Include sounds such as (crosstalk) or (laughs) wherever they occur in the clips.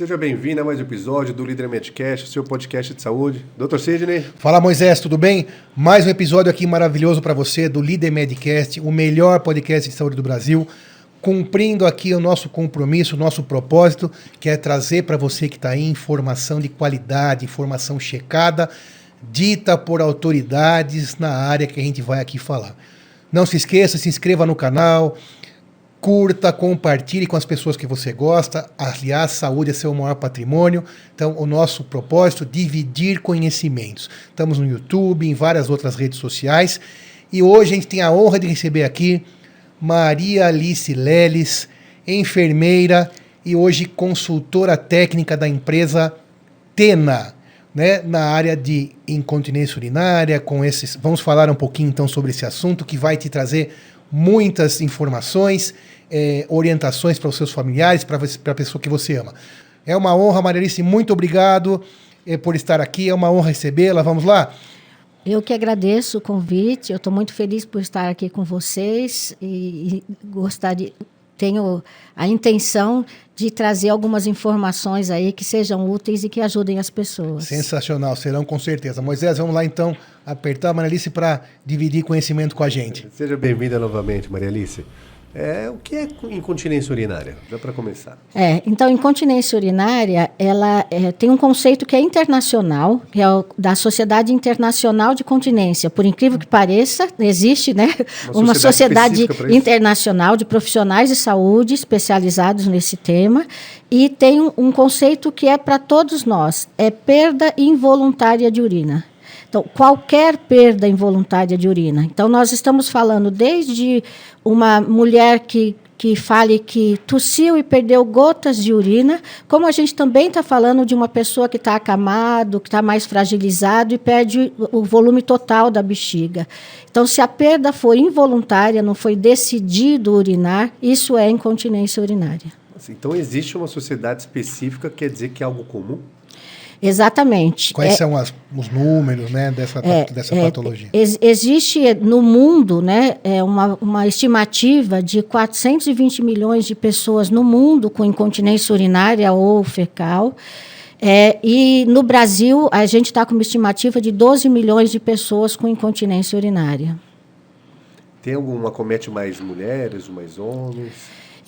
Seja bem-vindo a mais um episódio do Líder Medcast, seu podcast de saúde. Doutor Sidney. Fala Moisés, tudo bem? Mais um episódio aqui maravilhoso para você do Líder Medcast, o melhor podcast de saúde do Brasil, cumprindo aqui o nosso compromisso, o nosso propósito, que é trazer para você que está aí informação de qualidade, informação checada, dita por autoridades na área que a gente vai aqui falar. Não se esqueça, se inscreva no canal, curta, compartilhe com as pessoas que você gosta. Aliás, saúde é seu maior patrimônio. Então, o nosso propósito dividir conhecimentos. Estamos no YouTube, em várias outras redes sociais. E hoje a gente tem a honra de receber aqui Maria Alice Leles, enfermeira e hoje consultora técnica da empresa Tena né, na área de incontinência urinária, com esses. Vamos falar um pouquinho então sobre esse assunto que vai te trazer muitas informações, eh, orientações para os seus familiares, para a pessoa que você ama. É uma honra, Marialice, muito obrigado eh, por estar aqui, é uma honra recebê-la. Vamos lá? Eu que agradeço o convite, eu estou muito feliz por estar aqui com vocês e, e gostar de tenho a intenção de trazer algumas informações aí que sejam úteis e que ajudem as pessoas. Sensacional, serão com certeza. Moisés, vamos lá então apertar a Maria Alice para dividir conhecimento com a gente. Seja bem-vinda novamente, Maria Alice. É, o que é incontinência urinária? Já para começar. É, então, incontinência urinária, ela é, tem um conceito que é internacional, que é o, da Sociedade Internacional de Continência. Por incrível que pareça, existe né, uma, uma sociedade, sociedade internacional de profissionais de saúde especializados nesse tema e tem um, um conceito que é para todos nós, é perda involuntária de urina. Então, qualquer perda involuntária de urina. Então, nós estamos falando desde uma mulher que que fale que tossiu e perdeu gotas de urina, como a gente também está falando de uma pessoa que está acamado, que está mais fragilizado e perde o volume total da bexiga. Então, se a perda for involuntária, não foi decidido urinar, isso é incontinência urinária. Então, existe uma sociedade específica, quer dizer que é algo comum? Exatamente. Quais é, são as, os números né, dessa, é, dessa é, patologia? Ex existe no mundo né, é uma, uma estimativa de 420 milhões de pessoas no mundo com incontinência urinária ou fecal. É, e no Brasil, a gente está com uma estimativa de 12 milhões de pessoas com incontinência urinária. Tem alguma comete mais mulheres, mais homens?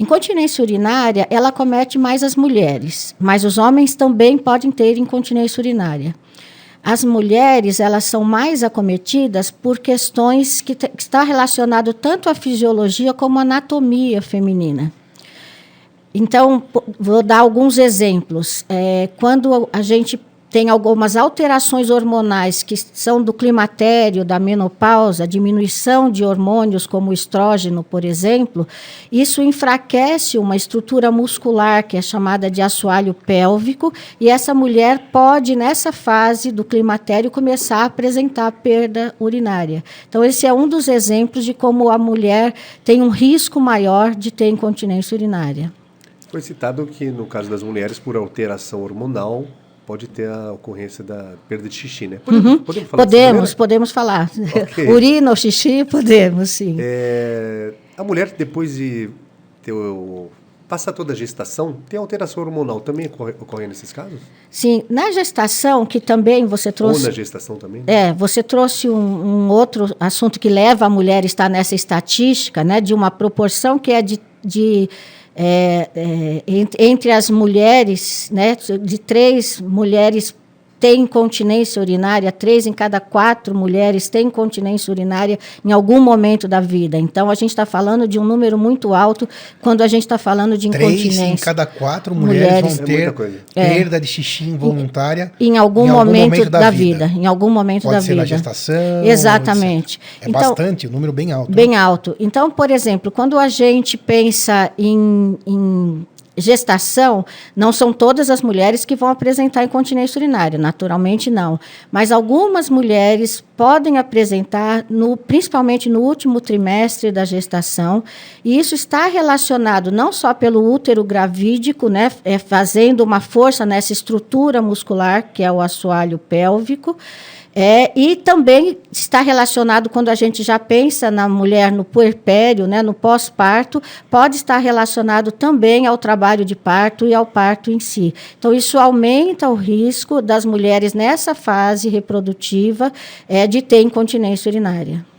Incontinência urinária, ela comete mais as mulheres, mas os homens também podem ter incontinência urinária. As mulheres, elas são mais acometidas por questões que, que está relacionado tanto à fisiologia como à anatomia feminina. Então, vou dar alguns exemplos. É, quando a gente tem algumas alterações hormonais que são do climatério, da menopausa, diminuição de hormônios como o estrógeno, por exemplo, isso enfraquece uma estrutura muscular que é chamada de assoalho pélvico, e essa mulher pode, nessa fase do climatério, começar a apresentar perda urinária. Então, esse é um dos exemplos de como a mulher tem um risco maior de ter incontinência urinária. Foi citado que, no caso das mulheres, por alteração hormonal, pode ter a ocorrência da perda de xixi, né? Podemos, uhum. podemos falar Podemos, podemos falar. Okay. (laughs) Urina ou xixi, podemos, sim. É, a mulher, depois de ter o, passar toda a gestação, tem alteração hormonal também ocorre, ocorre, nesses casos? Sim, na gestação, que também você trouxe... Ou na gestação também? É, você trouxe um, um outro assunto que leva a mulher a estar nessa estatística, né, de uma proporção que é de, de é, é, entre as mulheres, né, de três mulheres têm incontinência urinária, três em cada quatro mulheres têm incontinência urinária em algum momento da vida. Então, a gente está falando de um número muito alto quando a gente está falando de incontinência. Três em cada quatro mulheres, mulheres vão ter é perda de xixi involuntária em, em, algum, em algum momento, momento, da, da vida. vida. Em algum momento Pode da ser vida. na gestação. Exatamente. É então, bastante, um número bem alto. Bem né? alto. Então, por exemplo, quando a gente pensa em, em gestação, não são todas as mulheres que vão apresentar incontinência urinária, naturalmente não. Mas algumas mulheres podem apresentar, no, principalmente no último trimestre da gestação, e isso está relacionado não só pelo útero gravídico, né, é, fazendo uma força nessa estrutura muscular, que é o assoalho pélvico, é, e também está relacionado, quando a gente já pensa na mulher no puerpério, né, no pós-parto, pode estar relacionado também ao trabalho de parto e ao parto em si. Então, isso aumenta o risco das mulheres nessa fase reprodutiva é, de ter incontinência urinária.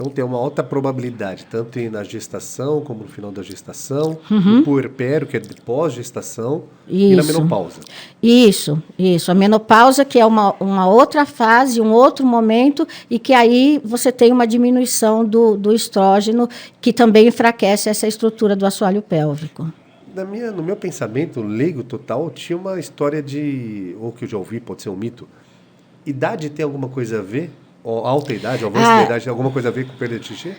Então tem uma alta probabilidade, tanto na gestação como no final da gestação, uhum. no puerpério, que é de pós-gestação, e na menopausa. Isso, isso. A menopausa, que é uma, uma outra fase, um outro momento, e que aí você tem uma diminuição do, do estrógeno, que também enfraquece essa estrutura do assoalho pélvico. Na minha, no meu pensamento leigo total, tinha uma história de, ou que eu já ouvi, pode ser um mito, idade tem alguma coisa a ver alta idade, avanço ah, da idade, tem alguma coisa a ver com perda de xixi?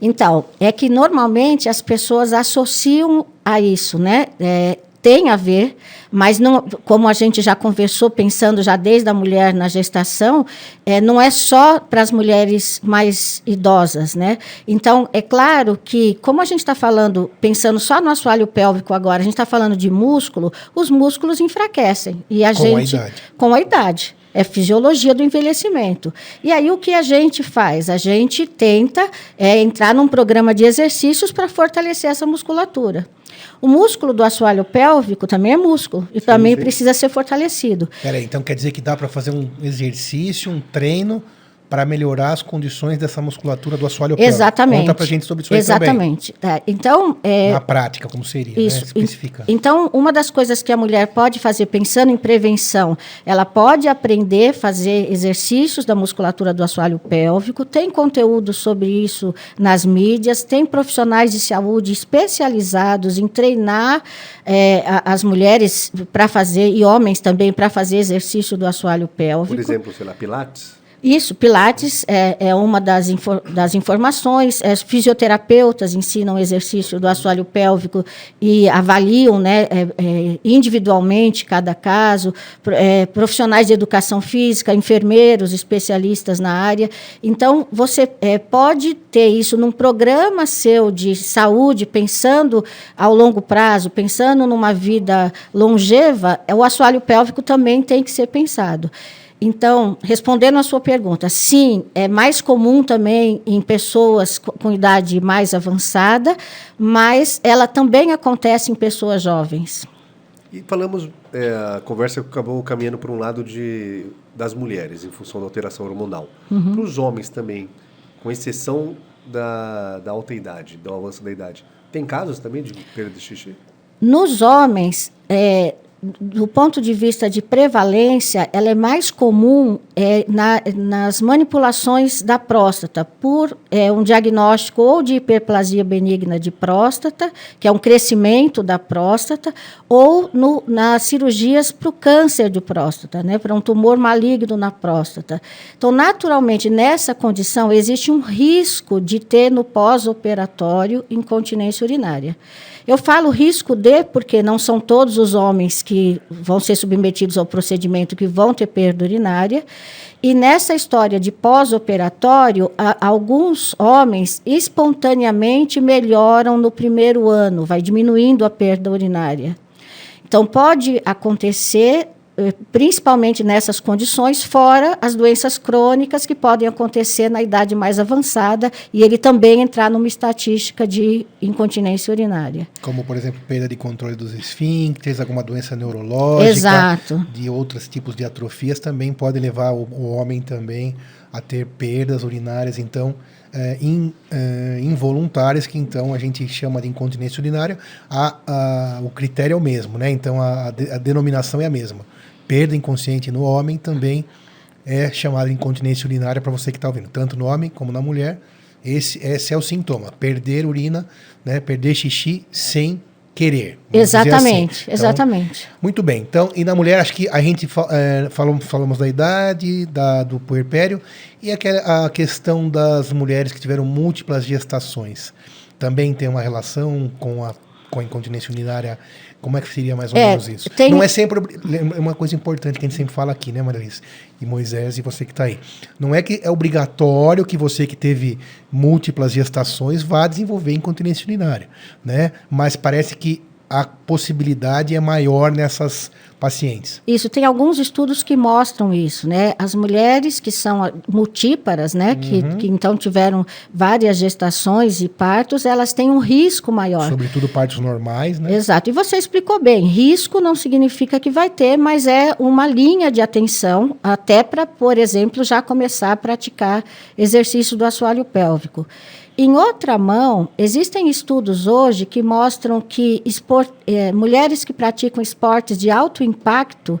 Então, é que normalmente as pessoas associam a isso, né? É, tem a ver, mas não, como a gente já conversou, pensando já desde a mulher na gestação, é, não é só para as mulheres mais idosas, né? Então, é claro que, como a gente está falando, pensando só no assoalho pélvico agora, a gente está falando de músculo, os músculos enfraquecem. E a com gente. A idade. Com a idade. É fisiologia do envelhecimento. E aí o que a gente faz? A gente tenta é, entrar num programa de exercícios para fortalecer essa musculatura. O músculo do assoalho pélvico também é músculo e sim, também sim. precisa ser fortalecido. Peraí, então quer dizer que dá para fazer um exercício, um treino para melhorar as condições dessa musculatura do assoalho pélvico. Exatamente. Conta para gente sobre isso Exatamente. também. Tá. Então, é, na prática, como seria, isso, né? Especifica. Então, uma das coisas que a mulher pode fazer pensando em prevenção, ela pode aprender a fazer exercícios da musculatura do assoalho pélvico. Tem conteúdo sobre isso nas mídias. Tem profissionais de saúde especializados em treinar é, as mulheres para fazer e homens também para fazer exercício do assoalho pélvico. Por exemplo, sei lá, pilates. Isso, Pilates é, é uma das, infor, das informações. É, fisioterapeutas ensinam o exercício do assoalho pélvico e avaliam né, é, é individualmente cada caso. É, profissionais de educação física, enfermeiros, especialistas na área. Então, você é, pode ter isso num programa seu de saúde, pensando ao longo prazo, pensando numa vida longeva, o assoalho pélvico também tem que ser pensado. Então, respondendo à sua pergunta, sim, é mais comum também em pessoas com idade mais avançada, mas ela também acontece em pessoas jovens. E falamos, é, a conversa acabou caminhando para um lado de, das mulheres, em função da alteração hormonal. Uhum. Para os homens também, com exceção da, da alta idade, do avanço da idade, tem casos também de perda de xixi? Nos homens, é, do ponto de vista de prevalência, ela é mais comum é, na, nas manipulações da próstata, por é, um diagnóstico ou de hiperplasia benigna de próstata, que é um crescimento da próstata, ou no, nas cirurgias para o câncer de próstata, né, para um tumor maligno na próstata. Então, naturalmente, nessa condição, existe um risco de ter no pós-operatório incontinência urinária. Eu falo risco de, porque não são todos os homens que vão ser submetidos ao procedimento que vão ter perda urinária. E nessa história de pós-operatório, alguns homens espontaneamente melhoram no primeiro ano, vai diminuindo a perda urinária. Então, pode acontecer principalmente nessas condições, fora as doenças crônicas que podem acontecer na idade mais avançada e ele também entrar numa estatística de incontinência urinária. Como, por exemplo, perda de controle dos esfíncteres, alguma doença neurológica, Exato. de outros tipos de atrofias também pode levar o, o homem também a ter perdas urinárias, então, é, in, é, involuntárias, que então a gente chama de incontinência urinária, a, a, o critério é o mesmo, né? Então a, a denominação é a mesma perda inconsciente no homem também é chamada incontinência urinária para você que está ouvindo, tanto no homem como na mulher. Esse, esse é o sintoma, perder urina, né, perder xixi sem querer. Exatamente, assim. então, exatamente. Muito bem. Então, e na mulher, acho que a gente é, falou, falamos da idade, da, do puerpério, e aquela, a questão das mulheres que tiveram múltiplas gestações. Também tem uma relação com a, com a incontinência urinária como é que seria mais ou é, menos isso? Tem... Não é sempre. É uma coisa importante que a gente sempre fala aqui, né, Maralice? E Moisés e você que está aí. Não é que é obrigatório que você que teve múltiplas gestações vá desenvolver incontinência urinária, né? Mas parece que a possibilidade é maior nessas pacientes. Isso, tem alguns estudos que mostram isso, né? As mulheres que são multíparas, né? Que, que então tiveram várias gestações e partos, elas têm um risco maior. Sobretudo partos normais, né? Exato. E você explicou bem. Risco não significa que vai ter, mas é uma linha de atenção, até para, por exemplo, já começar a praticar exercício do assoalho pélvico. Em outra mão, existem estudos hoje que mostram que eh, mulheres que praticam esportes de alto impacto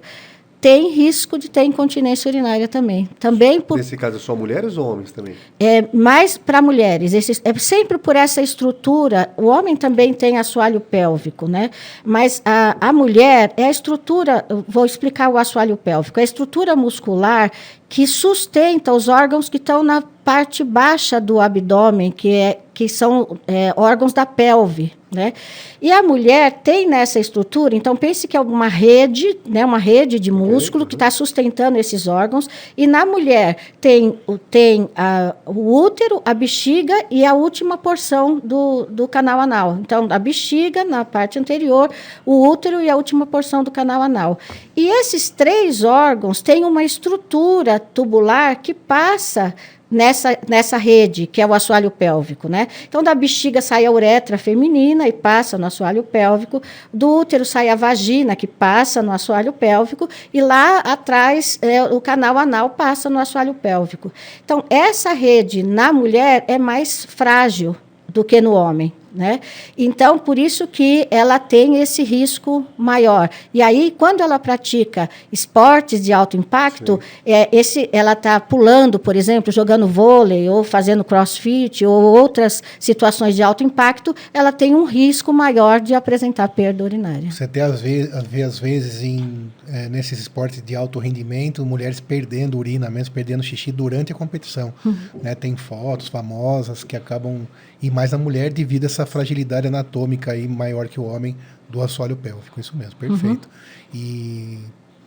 têm risco de ter incontinência urinária também. Também por Nesse caso, é só mulheres ou homens também? é mais para mulheres. Esse, é sempre por essa estrutura. O homem também tem assoalho pélvico, né? Mas a, a mulher é a estrutura. Vou explicar o assoalho pélvico. É a estrutura muscular que sustenta os órgãos que estão na parte baixa do abdômen, que, é, que são é, órgãos da pelve. Né? E a mulher tem nessa estrutura, então pense que é uma rede, né, uma rede de músculo que está sustentando esses órgãos, e na mulher tem, o- tem a, o útero, a bexiga e a última porção do, do canal anal. Então, a bexiga na parte anterior, o útero e a última porção do canal anal. E esses três órgãos têm uma estrutura tubular que passa nessa, nessa rede, que é o assoalho pélvico, né? Então, da bexiga sai a uretra feminina e passa no assoalho pélvico, do útero sai a vagina, que passa no assoalho pélvico, e lá atrás é, o canal anal passa no assoalho pélvico. Então, essa rede na mulher é mais frágil do que no homem. Né? Então, por isso que ela tem esse risco maior. E aí, quando ela pratica esportes de alto impacto, é, esse, ela está pulando, por exemplo, jogando vôlei, ou fazendo crossfit, ou outras situações de alto impacto, ela tem um risco maior de apresentar perda urinária. Você até às vezes, vê às vezes em, é, nesses esportes de alto rendimento, mulheres perdendo urina mesmo, perdendo xixi durante a competição. Né? Tem fotos famosas que acabam. E mais a mulher devido a essa fragilidade anatômica aí maior que o homem do assoalho pélvico. Isso mesmo, perfeito. E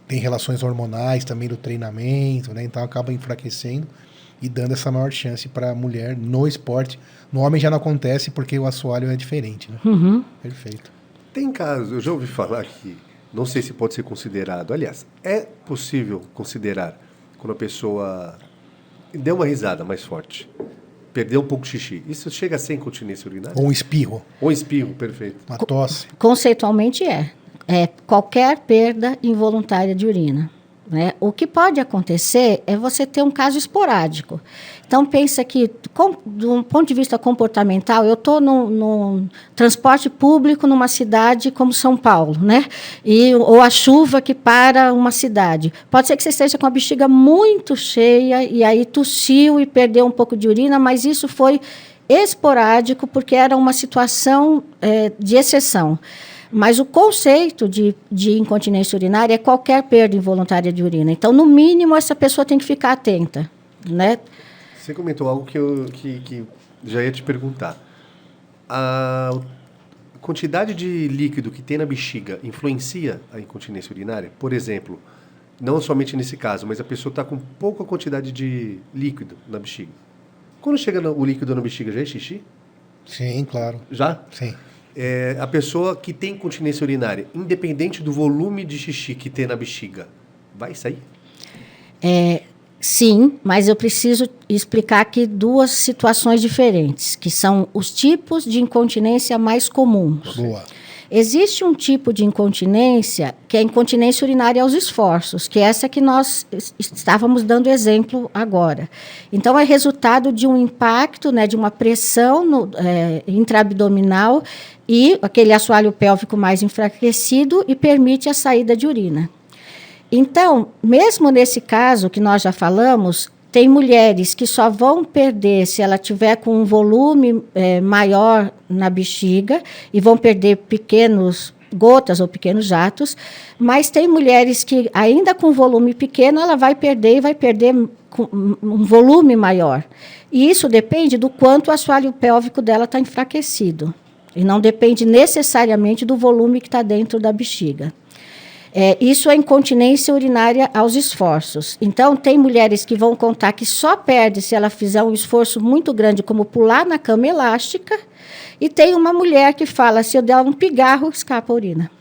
tem relações hormonais também do treinamento, né? Então acaba enfraquecendo e dando essa maior chance para a mulher no esporte. No homem já não acontece porque o assoalho é diferente, né? Uhum. Perfeito. Tem casos, eu já ouvi falar que, não sei se pode ser considerado, aliás, é possível considerar quando a pessoa deu uma risada mais forte, perdeu um pouco de xixi. Isso chega a ser incontinência urinária? Ou um espirro, Ou espirro, perfeito. uma tosse. Conceitualmente é. É qualquer perda involuntária de urina. Né? O que pode acontecer é você ter um caso esporádico. Então, pensa que, com, de um ponto de vista comportamental, eu estou num, transporte público numa cidade como São Paulo, né? E, ou a chuva que para uma cidade. Pode ser que você esteja com a bexiga muito cheia e aí tossiu e perdeu um pouco de urina, mas isso foi esporádico porque era uma situação eh, de exceção. Mas o conceito de, de incontinência urinária é qualquer perda involuntária de urina. Então, no mínimo, essa pessoa tem que ficar atenta. Né? Você comentou algo que eu que, que já ia te perguntar. A quantidade de líquido que tem na bexiga influencia a incontinência urinária? Por exemplo, não somente nesse caso, mas a pessoa está com pouca quantidade de líquido na bexiga. Quando chega no- o líquido na bexiga, já é xixi? Sim, claro. Já? Sim. É, a pessoa que tem incontinência urinária, independente do volume de xixi que tem na bexiga, vai sair? É, sim, mas eu preciso explicar aqui duas situações diferentes, que são os tipos de incontinência mais comuns. Boa. Existe um tipo de incontinência que é a incontinência urinária aos esforços, que é essa que nós es- estávamos dando exemplo agora. Então, é resultado de um impacto, né, de uma pressão no, é, intraabdominal e aquele assoalho pélvico mais enfraquecido e permite a saída de urina. Então, mesmo nesse caso que nós já falamos, tem mulheres que só vão perder se ela tiver com um volume eh, maior na bexiga e vão perder pequenos gotas ou pequenos jatos, mas tem mulheres que ainda com volume pequeno ela vai perder e vai perder um volume maior. E isso depende do quanto o assoalho pélvico dela está enfraquecido. E não depende necessariamente do volume que está dentro da bexiga. É, isso é incontinência urinária aos esforços. Então, tem mulheres que vão contar que só perde se ela fizer um esforço muito grande, como pular na cama elástica. E tem uma mulher que fala: se eu der um pigarro, escapa a urina.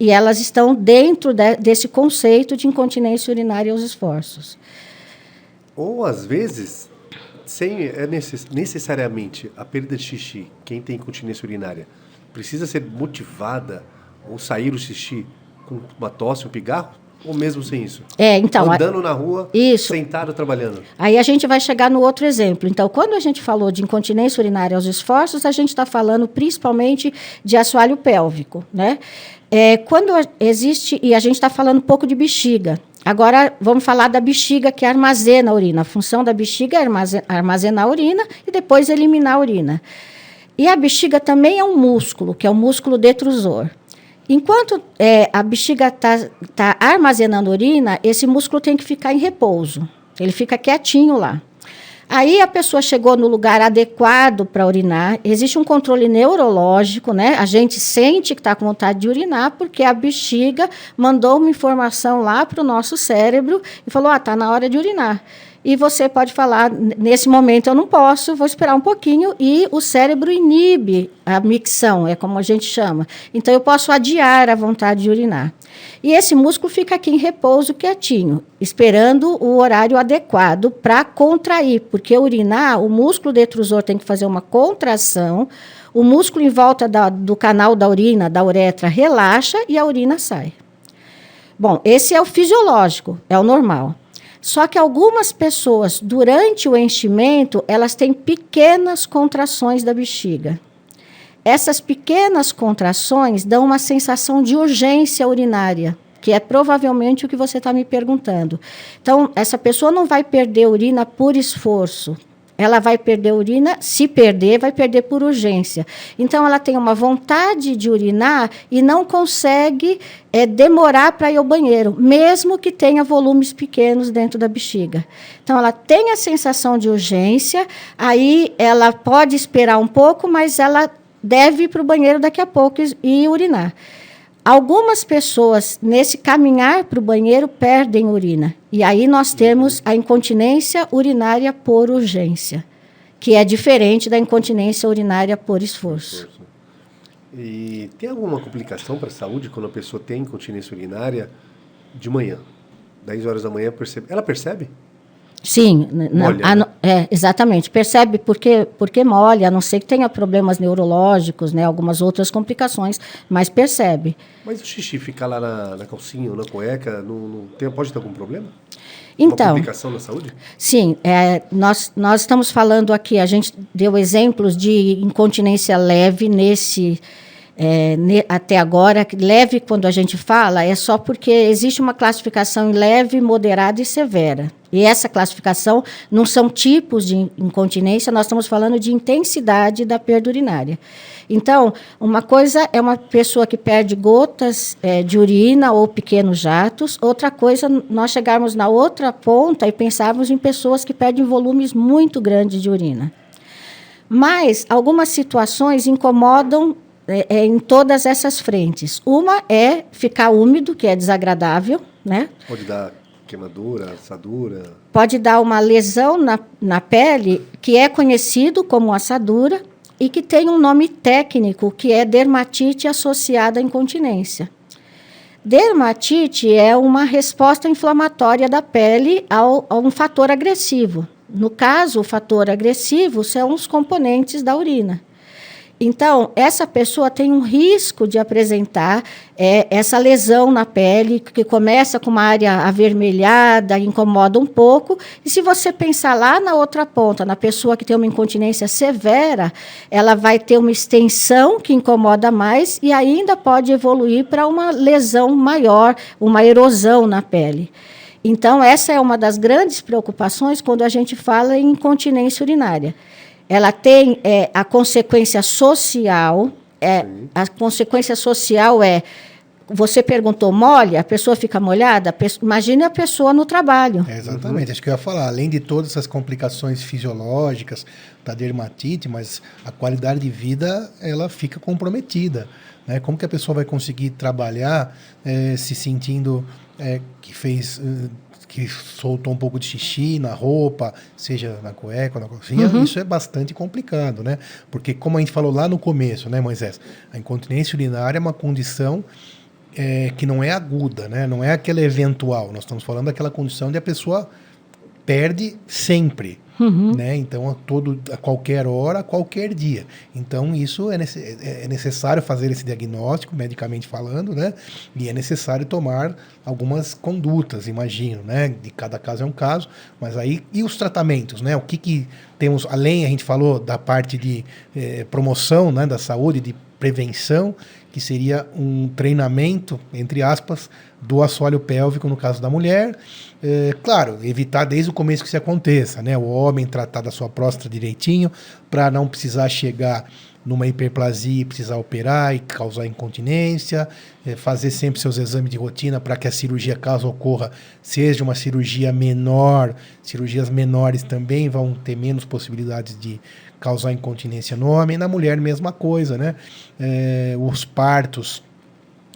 E elas estão dentro de, desse conceito de incontinência urinária aos esforços. Ou, às vezes, sem é necess, necessariamente a perda de xixi, quem tem incontinência urinária, precisa ser motivada ou sair o xixi com uma tosse, um pigarro? Ou mesmo sem isso? É, então. Andando na rua, isso. sentado, trabalhando. Aí a gente vai chegar no outro exemplo. Então, quando a gente falou de incontinência urinária aos esforços, a gente está falando principalmente de assoalho pélvico, né? É, quando existe, e a gente está falando um pouco de bexiga. Agora vamos falar da bexiga que armazena a urina. A função da bexiga é armazenar a urina e depois eliminar a urina. E a bexiga também é um músculo, que é o músculo detrusor. Enquanto é, a bexiga está tá armazenando urina, esse músculo tem que ficar em repouso. Ele fica quietinho lá. Aí a pessoa chegou no lugar adequado para urinar, existe um controle neurológico, né? A gente sente que está com vontade de urinar porque a bexiga mandou uma informação lá para o nosso cérebro e falou: ah, está na hora de urinar e você pode falar, nesse momento eu não posso, vou esperar um pouquinho, e o cérebro inibe a micção, é como a gente chama. Então eu posso adiar a vontade de urinar. E esse músculo fica aqui em repouso quietinho, esperando o horário adequado para contrair, porque urinar, o músculo detrusor tem que fazer uma contração, o músculo em volta da, do canal da urina, da uretra, relaxa e a urina sai. Bom, esse é o fisiológico, é o normal. Só que algumas pessoas, durante o enchimento, elas têm pequenas contrações da bexiga. Essas pequenas contrações dão uma sensação de urgência urinária, que é provavelmente o que você está me perguntando. Então, essa pessoa não vai perder urina por esforço, ela vai perder urina, se perder, vai perder por urgência. Então, ela tem uma vontade de urinar e não consegue é, demorar para ir ao banheiro, mesmo que tenha volumes pequenos dentro da bexiga. Então, ela tem a sensação de urgência, aí ela pode esperar um pouco, mas ela deve ir para o banheiro daqui a pouco e, e urinar. Algumas pessoas, nesse caminhar para o banheiro, perdem urina. E aí nós temos a incontinência urinária por urgência, que é diferente da incontinência urinária por esforço. E tem alguma complicação para a saúde quando a pessoa tem incontinência urinária de manhã? 10 horas da manhã, percebe? ela percebe? Sim, molha, a, né? é, exatamente. Percebe porque, porque molha, a não ser que tenha problemas neurológicos, né, algumas outras complicações, mas percebe. Mas o xixi ficar lá na, na calcinha ou na cueca, não, não tem, pode ter algum problema? Então, Uma complicação na saúde? Sim, é, nós, nós estamos falando aqui, a gente deu exemplos de incontinência leve nesse é, ne, até agora, leve quando a gente fala, é só porque existe uma classificação leve, moderada e severa. E essa classificação não são tipos de incontinência, nós estamos falando de intensidade da perda urinária. Então, uma coisa é uma pessoa que perde gotas é, de urina ou pequenos jatos, outra coisa, nós chegarmos na outra ponta e pensarmos em pessoas que perdem volumes muito grandes de urina. Mas algumas situações incomodam é, é, em todas essas frentes. Uma é ficar úmido, que é desagradável, né? Pode dar queimadura, assadura. Pode dar uma lesão na, na pele, que é conhecido como assadura, e que tem um nome técnico, que é dermatite associada à incontinência. Dermatite é uma resposta inflamatória da pele ao, a um fator agressivo. No caso, o fator agressivo são os componentes da urina. Então, essa pessoa tem um risco de apresentar é, essa lesão na pele, que começa com uma área avermelhada, incomoda um pouco. E se você pensar lá na outra ponta, na pessoa que tem uma incontinência severa, ela vai ter uma extensão que incomoda mais e ainda pode evoluir para uma lesão maior, uma erosão na pele. Então, essa é uma das grandes preocupações quando a gente fala em incontinência urinária ela tem é, a consequência social. É, a consequência social é você perguntou molha, a pessoa fica molhada? Imagine a pessoa no trabalho. É exatamente, acho que eu ia falar. Além de todas essas complicações fisiológicas da dermatite, mas a qualidade de vida ela fica comprometida. Né? Como que a pessoa vai conseguir trabalhar é, se sentindo é, que fez uh, que soltou um pouco de xixi na roupa, seja na cueca ou na cozinha, uhum. isso é bastante complicado, né? Porque, como a gente falou lá no começo, né, Moisés? A incontinência urinária é uma condição é, que não é aguda, né? Não é aquela eventual. Nós estamos falando daquela condição de a pessoa perde sempre. Uhum. Né? Então, a, todo, a qualquer hora, a qualquer dia. Então, isso é, é, é necessário fazer esse diagnóstico, medicamente falando, né? E é necessário tomar algumas condutas, imagino, né? De cada caso é um caso, mas aí. E os tratamentos, né? O que, que temos, além, a gente falou da parte de eh, promoção né, da saúde, de prevenção, que seria um treinamento, entre aspas, do assoalho pélvico no caso da mulher. É, claro, evitar desde o começo que isso aconteça, né? O homem tratar da sua próstata direitinho, para não precisar chegar numa hiperplasia e precisar operar e causar incontinência, é, fazer sempre seus exames de rotina para que a cirurgia, caso ocorra, seja uma cirurgia menor. Cirurgias menores também vão ter menos possibilidades de causar incontinência no homem. Na mulher, mesma coisa, né? É, os partos.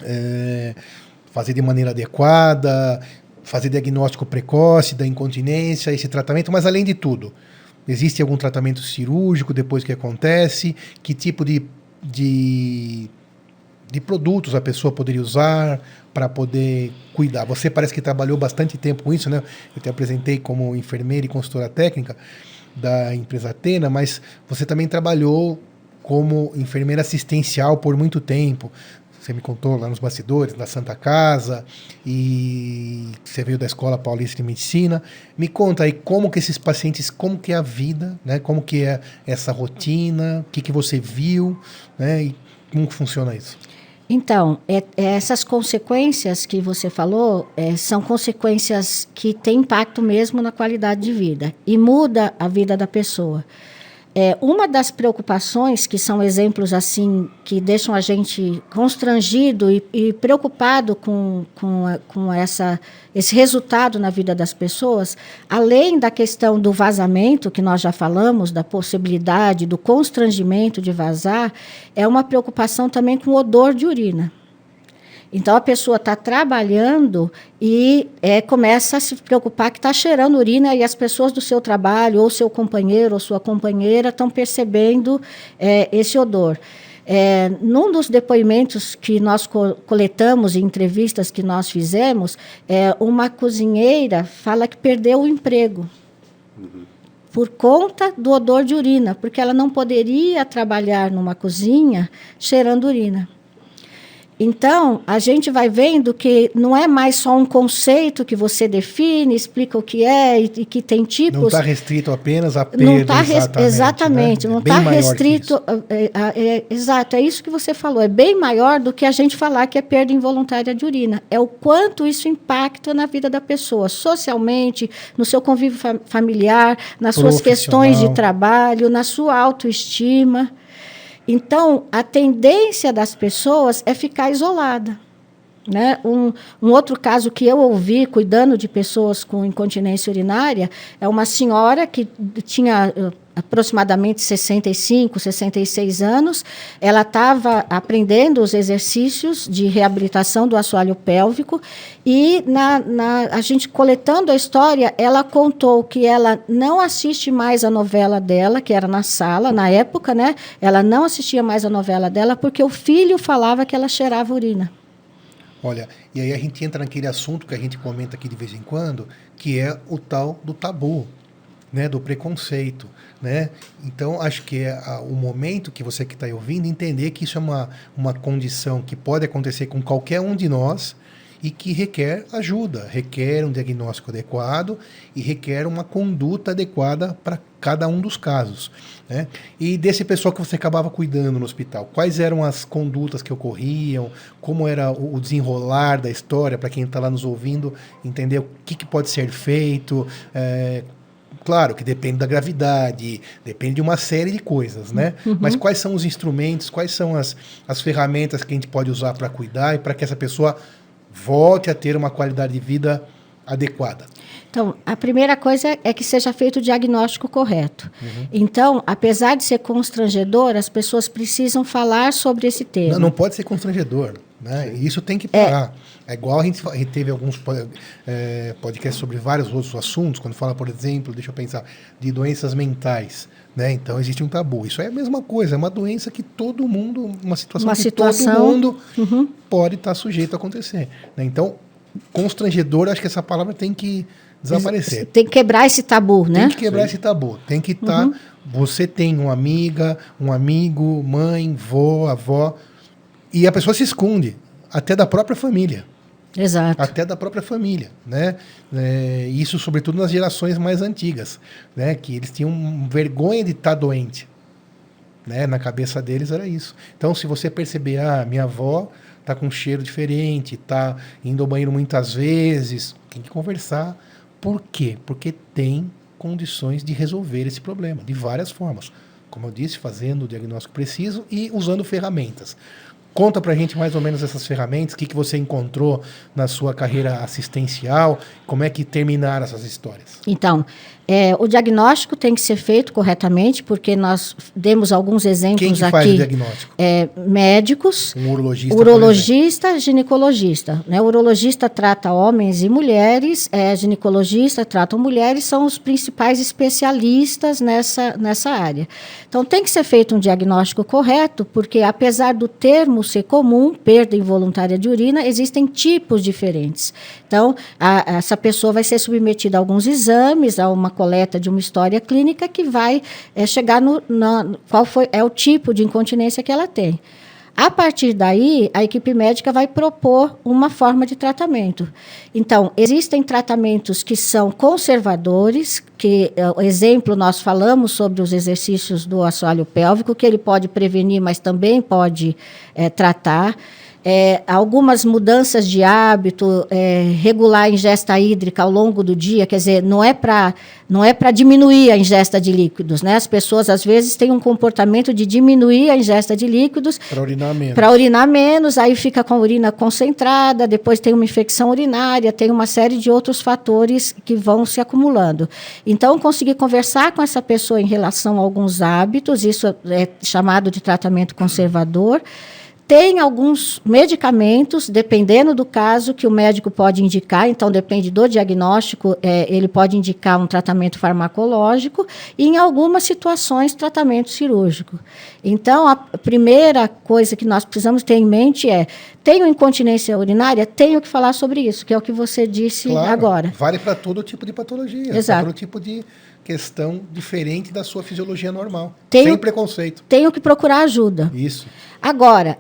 É, fazer de maneira adequada, fazer diagnóstico precoce da incontinência, esse tratamento, mas além de tudo, existe algum tratamento cirúrgico depois que acontece? Que tipo de, de, de produtos a pessoa poderia usar para poder cuidar? Você parece que trabalhou bastante tempo com isso, né? Eu te apresentei como enfermeira e consultora técnica da empresa Atena, mas você também trabalhou como enfermeira assistencial por muito tempo você me contou lá nos bastidores da Santa Casa e você veio da Escola Paulista de Medicina. Me conta aí como que esses pacientes, como que é a vida, né? Como que é essa rotina, o que que você viu, né? E como funciona isso? Então, é, é essas consequências que você falou é, são consequências que têm impacto mesmo na qualidade de vida e muda a vida da pessoa. É, uma das preocupações, que são exemplos assim que deixam a gente constrangido e, e preocupado com, com, com essa, esse resultado na vida das pessoas, além da questão do vazamento, que nós já falamos, da possibilidade, do constrangimento de vazar, é uma preocupação também com o odor de urina. Então a pessoa está trabalhando e é, começa a se preocupar que está cheirando urina e as pessoas do seu trabalho, ou seu companheiro ou sua companheira, estão percebendo é, esse odor. É, num dos depoimentos que nós co coletamos, em entrevistas que nós fizemos, é, uma cozinheira fala que perdeu o emprego. Uhum. Por conta do odor de urina, porque ela não poderia trabalhar numa cozinha cheirando urina. Então, a gente vai vendo que não é mais só um conceito que você define, explica o que é e, e que tem tipos. Não está restrito apenas a perda, não tá exatamente. exatamente né? Não está restrito. É, é, é, exato, é isso que você falou. É bem maior do que a gente falar que é perda involuntária de urina. É o quanto isso impacta na vida da pessoa, socialmente, no seu convívio familiar, nas suas questões de trabalho, na sua autoestima. Então, a tendência das pessoas é ficar isolada. Né? Um, um, outro caso que eu ouvi cuidando de pessoas com incontinência urinária é uma senhora que tinha uh, aproximadamente 65, 66 anos. Ela estava aprendendo os exercícios de reabilitação do assoalho pélvico e na, na, a gente coletando a história, ela contou que ela não assiste mais a novela dela, que era na sala na época, né? Ela não assistia mais a novela dela porque o filho falava que ela cheirava urina. Olha, e aí a gente entra naquele assunto que a gente comenta aqui de vez em quando, que é o tal do tabu, né, do preconceito, né? Então acho que é a, o momento que você que está ouvindo entender que isso é uma, uma condição que pode acontecer com qualquer um de nós e que requer ajuda, requer um diagnóstico adequado e requer uma conduta adequada para cada um dos casos. Né? E desse pessoal que você acabava cuidando no hospital, quais eram as condutas que ocorriam, como era o desenrolar da história, para quem está lá nos ouvindo, entender o que, que pode ser feito, é, claro que depende da gravidade, depende de uma série de coisas, né? Uhum. Mas quais são os instrumentos, quais são as, as ferramentas que a gente pode usar para cuidar e para que essa pessoa volte a ter uma qualidade de vida adequada? Então, a primeira coisa é que seja feito o diagnóstico correto. Uhum. Então, apesar de ser constrangedor, as pessoas precisam falar sobre esse tema. Não, não pode ser constrangedor. Né? Isso tem que parar. É. É igual a gente, a gente teve alguns é, podcasts sobre vários outros assuntos, quando fala, por exemplo, deixa eu pensar, de doenças mentais. Né? Então existe um tabu. Isso é a mesma coisa, é uma doença que todo mundo, uma situação uma que situação, todo mundo uhum. pode estar sujeito a acontecer. Né? Então, constrangedor, acho que essa palavra tem que desaparecer. Tem que quebrar esse tabu, né? Tem que quebrar Sim. esse tabu. Tem que estar. Tá, uhum. Você tem uma amiga, um amigo, mãe, vô, avó, e a pessoa se esconde, até da própria família. Exato. Até da própria família, né? É, isso, sobretudo nas gerações mais antigas, né? Que eles tinham vergonha de estar tá doente, né? Na cabeça deles era isso. Então, se você perceber, ah, minha avó tá com um cheiro diferente, tá indo ao banheiro muitas vezes, tem que conversar. Por quê? Porque tem condições de resolver esse problema de várias formas. Como eu disse, fazendo o diagnóstico preciso e usando ferramentas. Conta pra gente mais ou menos essas ferramentas, o que, que você encontrou na sua carreira assistencial, como é que terminaram essas histórias. Então, é, o diagnóstico tem que ser feito corretamente, porque nós demos alguns exemplos Quem que aqui. Faz o diagnóstico? É, médicos, um urologista, urologista, ginecologista. Né? O urologista trata homens e mulheres, é, ginecologista trata mulheres, são os principais especialistas nessa, nessa área. Então tem que ser feito um diagnóstico correto, porque apesar do termo ser comum, perda involuntária de urina, existem tipos diferentes. Então, a, essa pessoa vai ser submetida a alguns exames, a uma coleta de uma história clínica que vai é, chegar no na, qual foi é o tipo de incontinência que ela tem. A partir daí, a equipe médica vai propor uma forma de tratamento. Então, existem tratamentos que são conservadores, que, é, exemplo, nós falamos sobre os exercícios do assoalho pélvico, que ele pode prevenir, mas também pode é, tratar é, algumas mudanças de hábito, é, regular a ingesta hídrica ao longo do dia, quer dizer, não é para não é para diminuir a ingesta de líquidos, né? As pessoas às vezes têm um comportamento de diminuir a ingesta de líquidos para urinar menos. Para urinar menos, aí fica com a urina concentrada, depois tem uma infecção urinária, tem uma série de outros fatores que vão se acumulando. Então, conseguir conversar com essa pessoa em relação a alguns hábitos, isso é chamado de tratamento conservador. Tem alguns medicamentos, dependendo do caso, que o médico pode indicar, então depende do diagnóstico, é, ele pode indicar um tratamento farmacológico e, em algumas situações, tratamento cirúrgico. Então, a primeira coisa que nós precisamos ter em mente é: tenho incontinência urinária? Tenho que falar sobre isso, que é o que você disse claro, agora. Vale para todo tipo de patologia, para todo tipo de questão diferente da sua fisiologia normal. Tenho, sem preconceito. Tenho que procurar ajuda. Isso. Agora,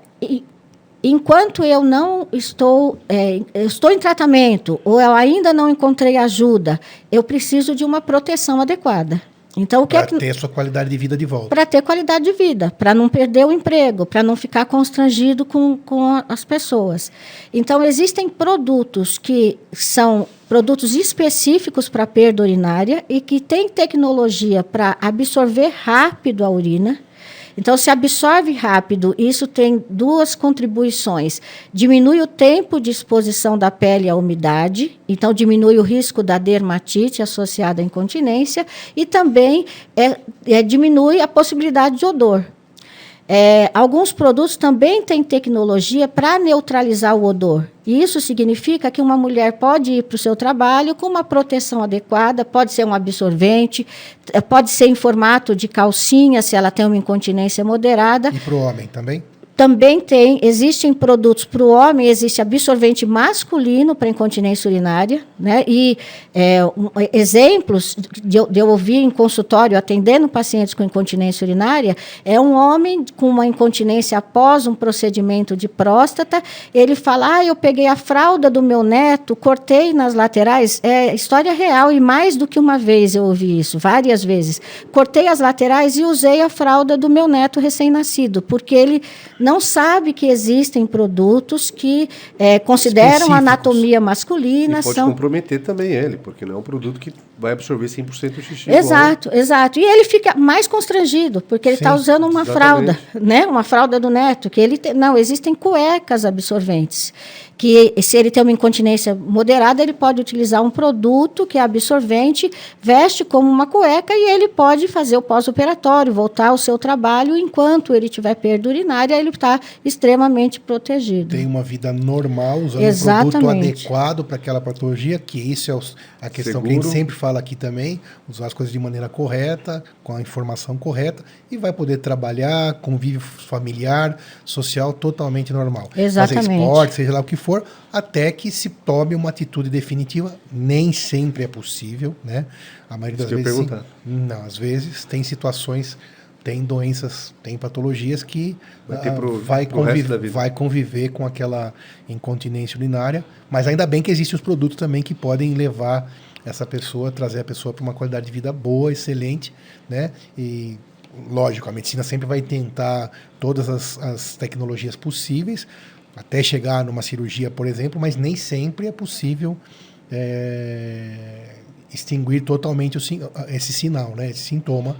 enquanto eu não estou, é, estou em tratamento ou eu ainda não encontrei ajuda, eu preciso de uma proteção adequada. Então, o que para é que, ter sua qualidade de vida de volta. Para ter qualidade de vida, para não perder o emprego, para não ficar constrangido com, com as pessoas. Então, existem produtos que são produtos específicos para perda urinária e que têm tecnologia para absorver rápido a urina então, se absorve rápido, isso tem duas contribuições. Diminui o tempo de exposição da pele à umidade, então diminui o risco da dermatite associada à incontinência, e também é, é, diminui a possibilidade de odor. É, alguns produtos também têm tecnologia para neutralizar o odor. Isso significa que uma mulher pode ir para o seu trabalho com uma proteção adequada, pode ser um absorvente, é, pode ser em formato de calcinha, se ela tem uma incontinência moderada. E para o homem também? Também tem, existem produtos para o homem, existe absorvente masculino para incontinência urinária, né? E é, um, exemplos de eu, de eu ouvir em consultório, atendendo pacientes com incontinência urinária, é um homem com uma incontinência após um procedimento de próstata, ele fala, ah, eu peguei a fralda do meu neto, cortei nas laterais, é história real, e mais do que uma vez eu ouvi isso, várias vezes. Cortei as laterais e usei a fralda do meu neto recém-nascido, porque ele não sabe que existem produtos que é, consideram a anatomia masculina. E pode são... comprometer também ele, porque não é um produto que vai absorver 100% do xixi. Exato, igual. exato. E ele fica mais constrangido, porque ele está usando uma exatamente. fralda, né? Uma fralda do neto, que ele te... não, existem cuecas absorventes que se ele tem uma incontinência moderada, ele pode utilizar um produto que é absorvente, veste como uma cueca e ele pode fazer o pós-operatório, voltar ao seu trabalho enquanto ele tiver perda urinária, ele está extremamente protegido. Tem uma vida normal, usando Exatamente. um produto adequado para aquela patologia, que isso é a questão Seguro. que a gente sempre fala aqui também, usar as coisas de maneira correta, com a informação correta, e vai poder trabalhar, convívio familiar, social totalmente normal. Exatamente. Fazer esporte, seja lá o que for, até que se tome uma atitude definitiva. Nem sempre é possível, né? A maioria das vezes. Sim. Não, às vezes tem situações, tem doenças, tem patologias que vai, uh, pro, vai, pro conviver, vai conviver com aquela incontinência urinária, mas ainda bem que existem os produtos também que podem levar essa pessoa, trazer a pessoa para uma qualidade de vida boa, excelente, né? E lógico, a medicina sempre vai tentar todas as, as tecnologias possíveis, até chegar numa cirurgia, por exemplo, mas nem sempre é possível é, extinguir totalmente o, esse sinal, né, esse sintoma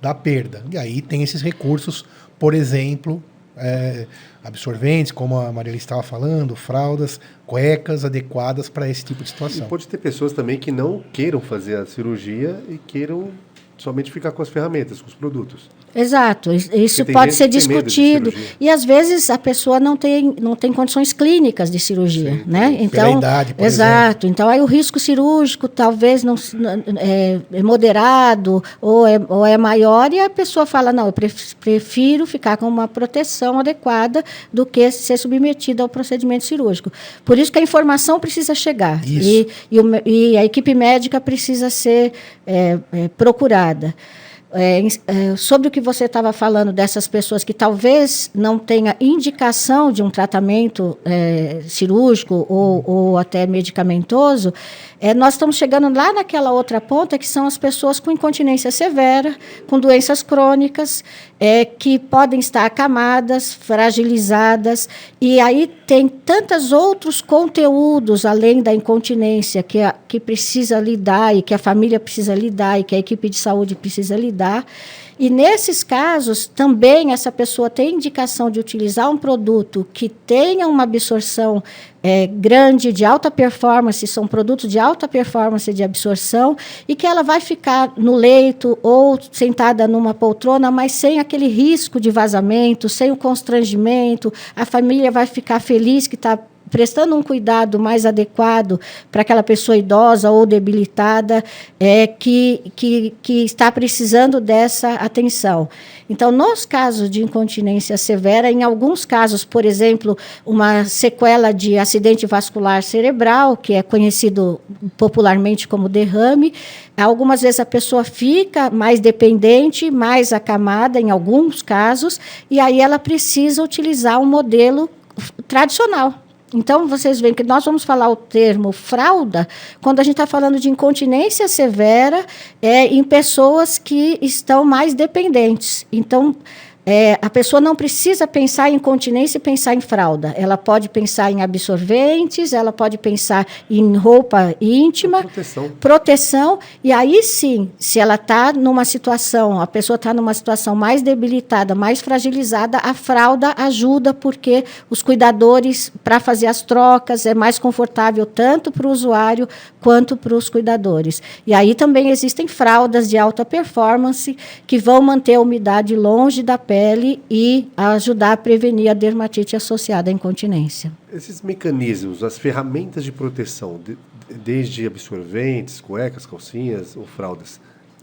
da perda. E aí tem esses recursos, por exemplo, é, absorventes, como a Maria estava falando, fraldas, cuecas adequadas para esse tipo de situação. E pode ter pessoas também que não queiram fazer a cirurgia e queiram somente ficar com as ferramentas, com os produtos. Exato, isso pode ser discutido. E às vezes a pessoa não tem, não tem condições clínicas de cirurgia, Sim, né? Então, idade, exato. Exemplo. Então aí o risco cirúrgico talvez não é, é, moderado ou é, ou é maior e a pessoa fala não, eu prefiro ficar com uma proteção adequada do que ser submetida ao procedimento cirúrgico. Por isso que a informação precisa chegar e, e, o, e, a equipe médica precisa ser é, é procurada é, é, sobre o que você estava falando dessas pessoas que talvez não tenha indicação de um tratamento é, cirúrgico ou, ou, até medicamentoso, é, nós estamos chegando lá naquela outra ponta que são as pessoas com incontinência severa, com doenças crônicas, é, que podem estar acamadas, fragilizadas, e aí tem tantos outros conteúdos além da incontinência que, a, que precisa lidar e que a família precisa lidar e que a equipe de saúde precisa lidar. E nesses casos, também essa pessoa tem indicação de utilizar um produto que tenha uma absorção é, grande, de alta performance, são produtos de alta performance de absorção, e que ela vai ficar no leito ou sentada numa poltrona, mas sem aquele risco de vazamento, sem o constrangimento, a família vai ficar feliz que está prestando um cuidado mais adequado para aquela pessoa idosa ou debilitada é, que, que, que está precisando dessa atenção. Então, nos casos de incontinência severa, em alguns casos, por exemplo, uma sequela de acidente vascular cerebral, que é conhecido popularmente como derrame, algumas vezes a pessoa fica mais dependente, mais acamada, em alguns casos, e aí ela precisa utilizar um modelo tradicional, então, vocês veem que nós vamos falar o termo fralda quando a gente está falando de incontinência severa é, em pessoas que estão mais dependentes. Então, é, a pessoa não precisa pensar em continência e pensar em fralda. Ela pode pensar em absorventes, ela pode pensar em roupa íntima, proteção. proteção. E aí sim, se ela está numa situação, a pessoa está numa situação mais debilitada, mais fragilizada, a fralda ajuda porque os cuidadores, para fazer as trocas, é mais confortável tanto para o usuário quanto para os cuidadores. E aí também existem fraldas de alta performance que vão manter a umidade longe da pele pele e ajudar a prevenir a dermatite associada à incontinência. Esses mecanismos, as ferramentas de proteção, de, desde absorventes, cuecas, calcinhas ou fraldas,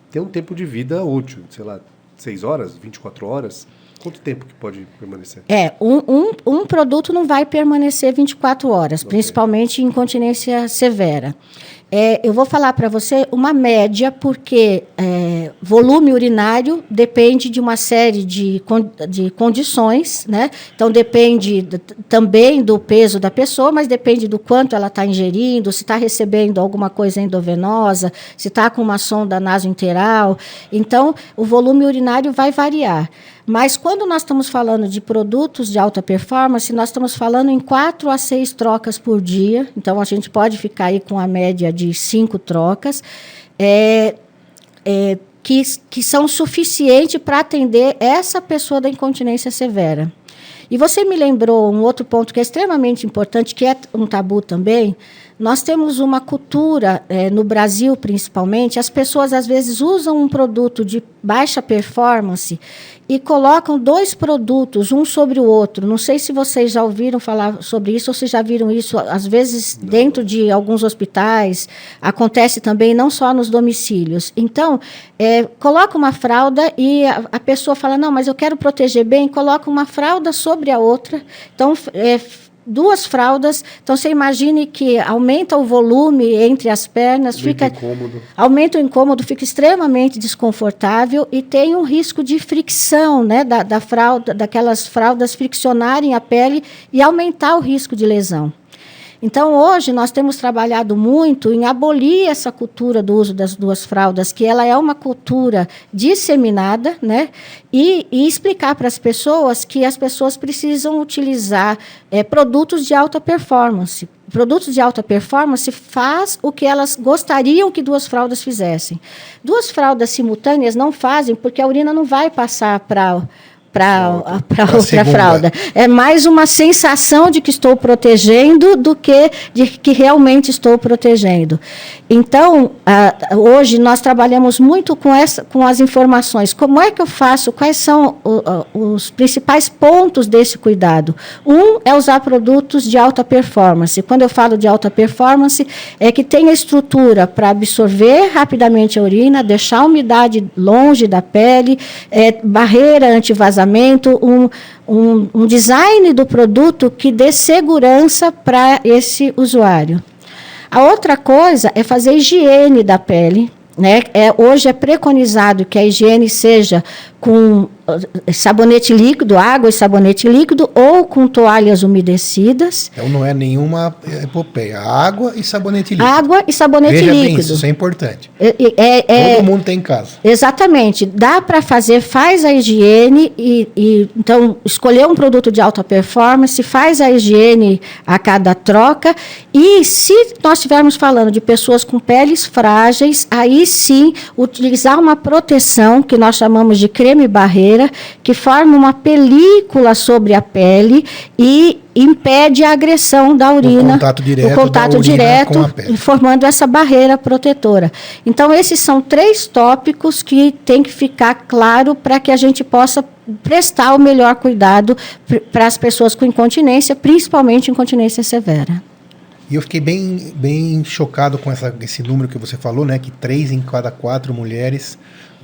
tem um tempo de vida útil, sei lá, 6 horas, 24 horas? Quanto tempo que pode permanecer? É, um, um, um produto não vai permanecer 24 horas, okay. principalmente em incontinência severa. É, eu vou falar para você uma média, porque é, volume urinário depende de uma série de, de condições, né? Então depende também do peso da pessoa, mas depende do quanto ela está ingerindo, se está recebendo alguma coisa endovenosa, se está com uma sonda nasointeral. Então, o volume urinário vai variar. Mas quando nós estamos falando de produtos de alta performance, nós estamos falando em quatro a seis trocas por dia. Então a gente pode ficar aí com a média de cinco trocas. é, é, que, que são suficientes para atender essa pessoa da incontinência severa. E você me lembrou um outro ponto que é extremamente importante, que é um tabu também, nós temos uma cultura, é, no Brasil principalmente, as pessoas às vezes usam um produto de baixa performance e colocam dois produtos, um sobre o outro. Não sei se vocês já ouviram falar sobre isso ou se já viram isso, às vezes, dentro de alguns hospitais. Acontece também, não só nos domicílios. Então, é, coloca uma fralda e a, a, pessoa fala: não, mas eu quero proteger bem, coloca uma fralda sobre a outra. Então, é, duas fraldas. Então você imagine que aumenta o volume entre as pernas, fica incômodo. aumenta o incômodo, fica extremamente desconfortável e tem um risco de fricção, né, da, da fralda, daquelas fraldas friccionarem a pele e aumentar o risco de lesão. Então, hoje, nós temos trabalhado muito em abolir essa cultura do uso das duas fraldas, que ela é uma cultura disseminada, né? e, e explicar para as pessoas que as pessoas precisam utilizar é, produtos de alta performance. Produtos de alta performance faz o que elas gostariam que duas fraldas fizessem. Duas fraldas simultâneas não fazem porque a urina não vai passar para para outra fralda. É mais uma sensação de que estou protegendo do que de que realmente estou protegendo. Então, uh, hoje nós trabalhamos muito com, essa, com as informações. Como é que eu faço? Quais são uh, os principais pontos desse cuidado? Um é usar produtos de alta performance. Quando eu falo de alta performance, é que tem a estrutura para absorver rapidamente a urina, deixar a umidade longe da pele, é, barreira anti-vazamento, um, um, um design do produto que dê segurança para esse usuário. A outra coisa é fazer higiene da pele. Né? É, hoje é preconizado que a higiene seja com sabonete líquido, água e sabonete líquido, ou com toalhas umedecidas. Então não é nenhuma epopeia. Água e sabonete líquido. Água e sabonete Veja líquido. Bem isso, é importante. É, é, Todo mundo tem em casa. Exatamente. Dá para fazer, faz a higiene e, e, então escolher um produto de alta performance, faz a higiene a cada troca. E se nós estivermos falando de pessoas com peles frágeis, aí sim utilizar uma proteção que nós chamamos de creme creme que forma uma película sobre a pele e impede a agressão da urina, o contato direto, o contato direto formando essa barreira protetora. Então esses são três tópicos que tem que ficar claro para que a gente possa prestar o melhor cuidado para as pessoas com incontinência, principalmente incontinência severa. E eu fiquei bem, bem chocado com essa, esse número que você falou, né? Que três em cada quatro mulheres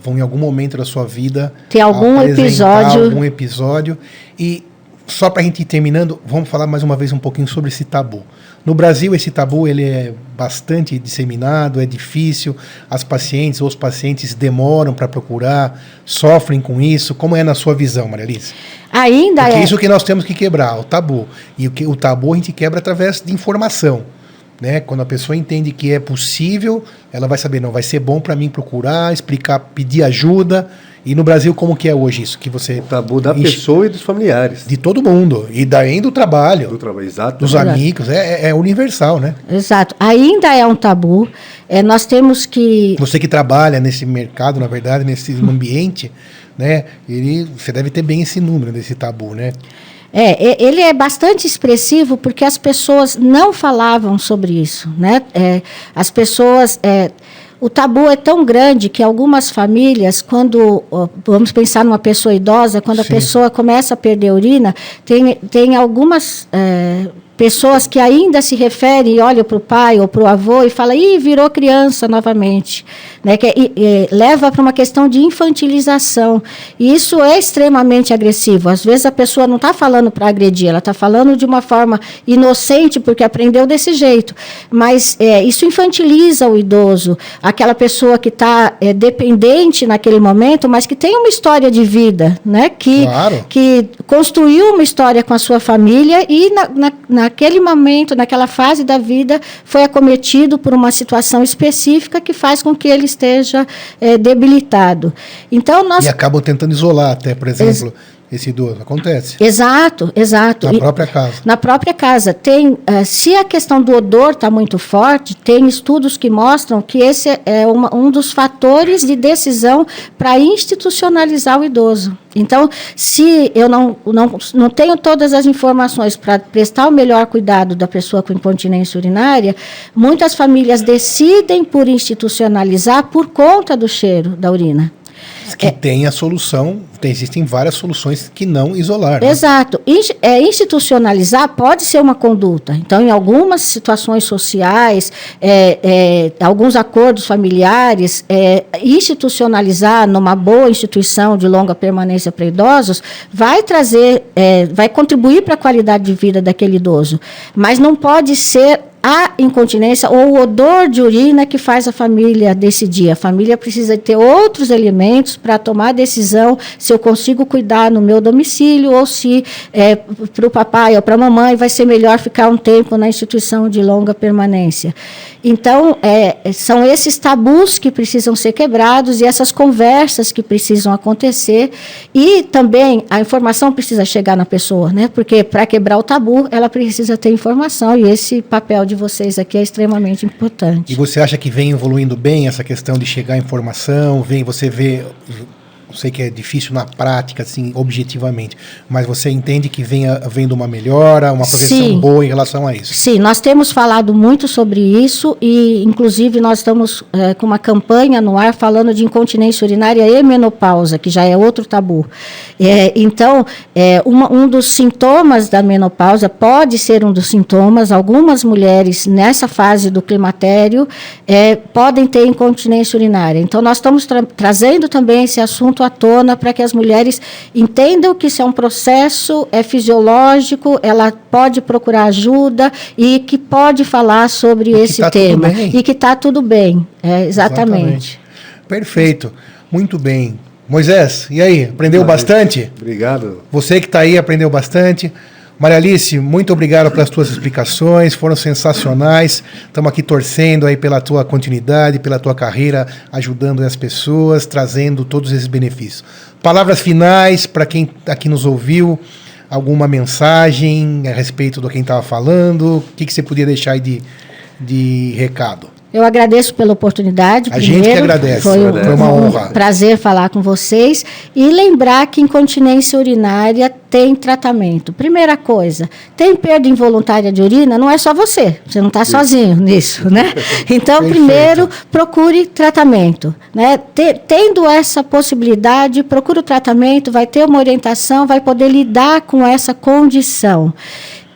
vão em algum momento da sua vida tem algum episódio. algum episódio. E só para a gente ir terminando vamos falar mais uma vez um pouquinho sobre esse tabu. No Brasil esse tabu ele é bastante disseminado é difícil. As pacientes ou os pacientes demoram para procurar sofrem com isso. Como é na sua visão Maria Alice? Ainda Porque é. isso que nós temos que quebrar o tabu. E o que o tabu a gente quebra através de informação né? Quando a pessoa entende que é possível, ela vai saber, não, vai ser bom para mim procurar, explicar, pedir ajuda. E no Brasil, como que é hoje isso? Que você o tabu da enche... pessoa e dos familiares. De todo mundo. E daí do trabalho. Do trabalho, exato. Dos exato. amigos. É, é, é, universal, né? Exato. Ainda é um tabu. É, nós temos que. Você que trabalha nesse mercado, na verdade, nesse ambiente, né? Ele, você deve ter bem esse número desse tabu, né? É, ele é bastante expressivo porque as pessoas não falavam sobre isso, né? É, as pessoas é, o tabu é tão grande que algumas famílias, quando vamos pensar numa pessoa idosa, quando Sim. a pessoa começa a perder urina, tem, tem algumas é, pessoas que ainda se referem e olham para o pai ou para o avô e falam, ih, virou criança novamente. Né, que e, e, leva para uma questão de infantilização. E isso é extremamente agressivo. Às vezes a pessoa não está falando para agredir, ela está falando de uma forma inocente, porque aprendeu desse jeito. Mas é, isso infantiliza o idoso, aquela pessoa que está é, dependente naquele momento, mas que tem uma história de vida, né, que, claro. que construiu uma história com a sua família e na, na, na naquele momento, naquela fase da vida, foi acometido por uma situação específica que faz com que ele esteja é, debilitado. Então nós e acabam tentando isolar até, por exemplo. Ex esse idoso. Acontece. Exato, exato. Na E- própria casa. Na própria casa. Tem, eh, se a questão do odor está muito forte, tem estudos que mostram que esse é uma- um dos fatores de decisão para institucionalizar o idoso. Então, se eu não, não, não tenho todas as informações para prestar o melhor cuidado da pessoa com incontinência urinária, muitas famílias decidem por institucionalizar por conta do cheiro da urina. Que tem a solução, tem- existem várias soluções que não isolar. né? Exato. Insti- é, institucionalizar pode ser uma conduta. Então, em algumas situações sociais, é, é, alguns acordos familiares, é, institucionalizar numa boa instituição de longa permanência para idosos vai trazer, é, vai contribuir para a qualidade de vida daquele idoso. Mas não pode ser a incontinência ou o odor de urina que faz a família decidir. A família precisa ter outros elementos para tomar a decisão se eu consigo cuidar no meu domicílio ou se para o papai ou para a mamãe vai ser melhor ficar um tempo na instituição de longa permanência. Então, é, são esses tabus que precisam ser quebrados e essas conversas que precisam acontecer. E também a informação precisa chegar na pessoa, né? porque para quebrar o tabu, ela precisa ter informação e esse papel de vocês aqui é extremamente E importante. você acha que vem evoluindo bem essa questão de chegar a informação? Vem, você vê. Sei que é difícil na prática, assim, objetivamente, mas você entende que vem havendo uma melhora, uma progressão Sim. boa em relação a isso? Sim, nós temos falado muito sobre isso e, inclusive, nós estamos eh, com uma campanha no ar falando de incontinência urinária e menopausa, que já é outro tabu. Eh, então, eh, uma- um dos sintomas da menopausa pode ser um dos sintomas. Algumas mulheres nessa fase do climatério eh, podem ter incontinência urinária. Então, nós estamos tra- trazendo também esse assunto à tona para que as mulheres entendam que isso é um processo, é fisiológico, ela pode procurar ajuda e que pode falar sobre E esse tá tudo tema. bem. E que está tudo bem. É, exatamente. Perfeito. Muito bem. Moisés, e aí? Aprendeu Valeu. bastante? Obrigado. Você que está aí aprendeu bastante. Maria Alice, muito obrigado pelas tuas explicações, foram sensacionais. Estamos aqui torcendo aí pela tua continuidade, pela tua carreira, ajudando as pessoas, trazendo todos esses benefícios. Palavras finais para quem aqui nos ouviu, alguma mensagem a respeito do quem estava falando, o que, que você podia deixar aí de, de recado? Eu agradeço pela oportunidade. A gente que primeiro. agradece. Foi, um- Foi uma um honra. prazer falar com vocês. E lembrar que incontinência urinária tem tratamento. Primeira coisa, tem perda involuntária de urina, não é só você. Você não está sozinho nisso, né? (laughs) Então, Perfeito. primeiro, procure tratamento. Né? Te- Tendo essa possibilidade, procure o tratamento, vai ter uma orientação, vai poder lidar com essa condição.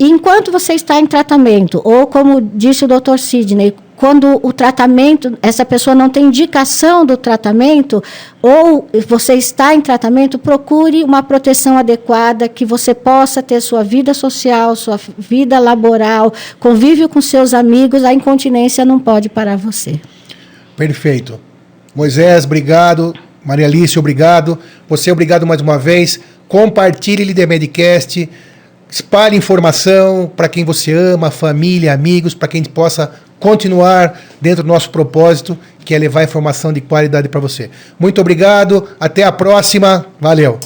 Enquanto você está em tratamento, ou como disse o Dr. Sidney, quando o tratamento, essa pessoa não tem indicação do tratamento, ou você está em tratamento, procure uma proteção adequada, que você possa ter sua vida social, sua vida laboral, convívio com seus amigos, a incontinência não pode parar você. Perfeito. Moisés, obrigado. Maria Alice, obrigado. Você, obrigado mais uma vez. Compartilhe Líder Medcast. Espalhe informação para quem você ama, família, amigos, para que a gente possa continuar dentro do nosso propósito, que é levar informação de qualidade para você. Muito obrigado. Até a próxima. Valeu.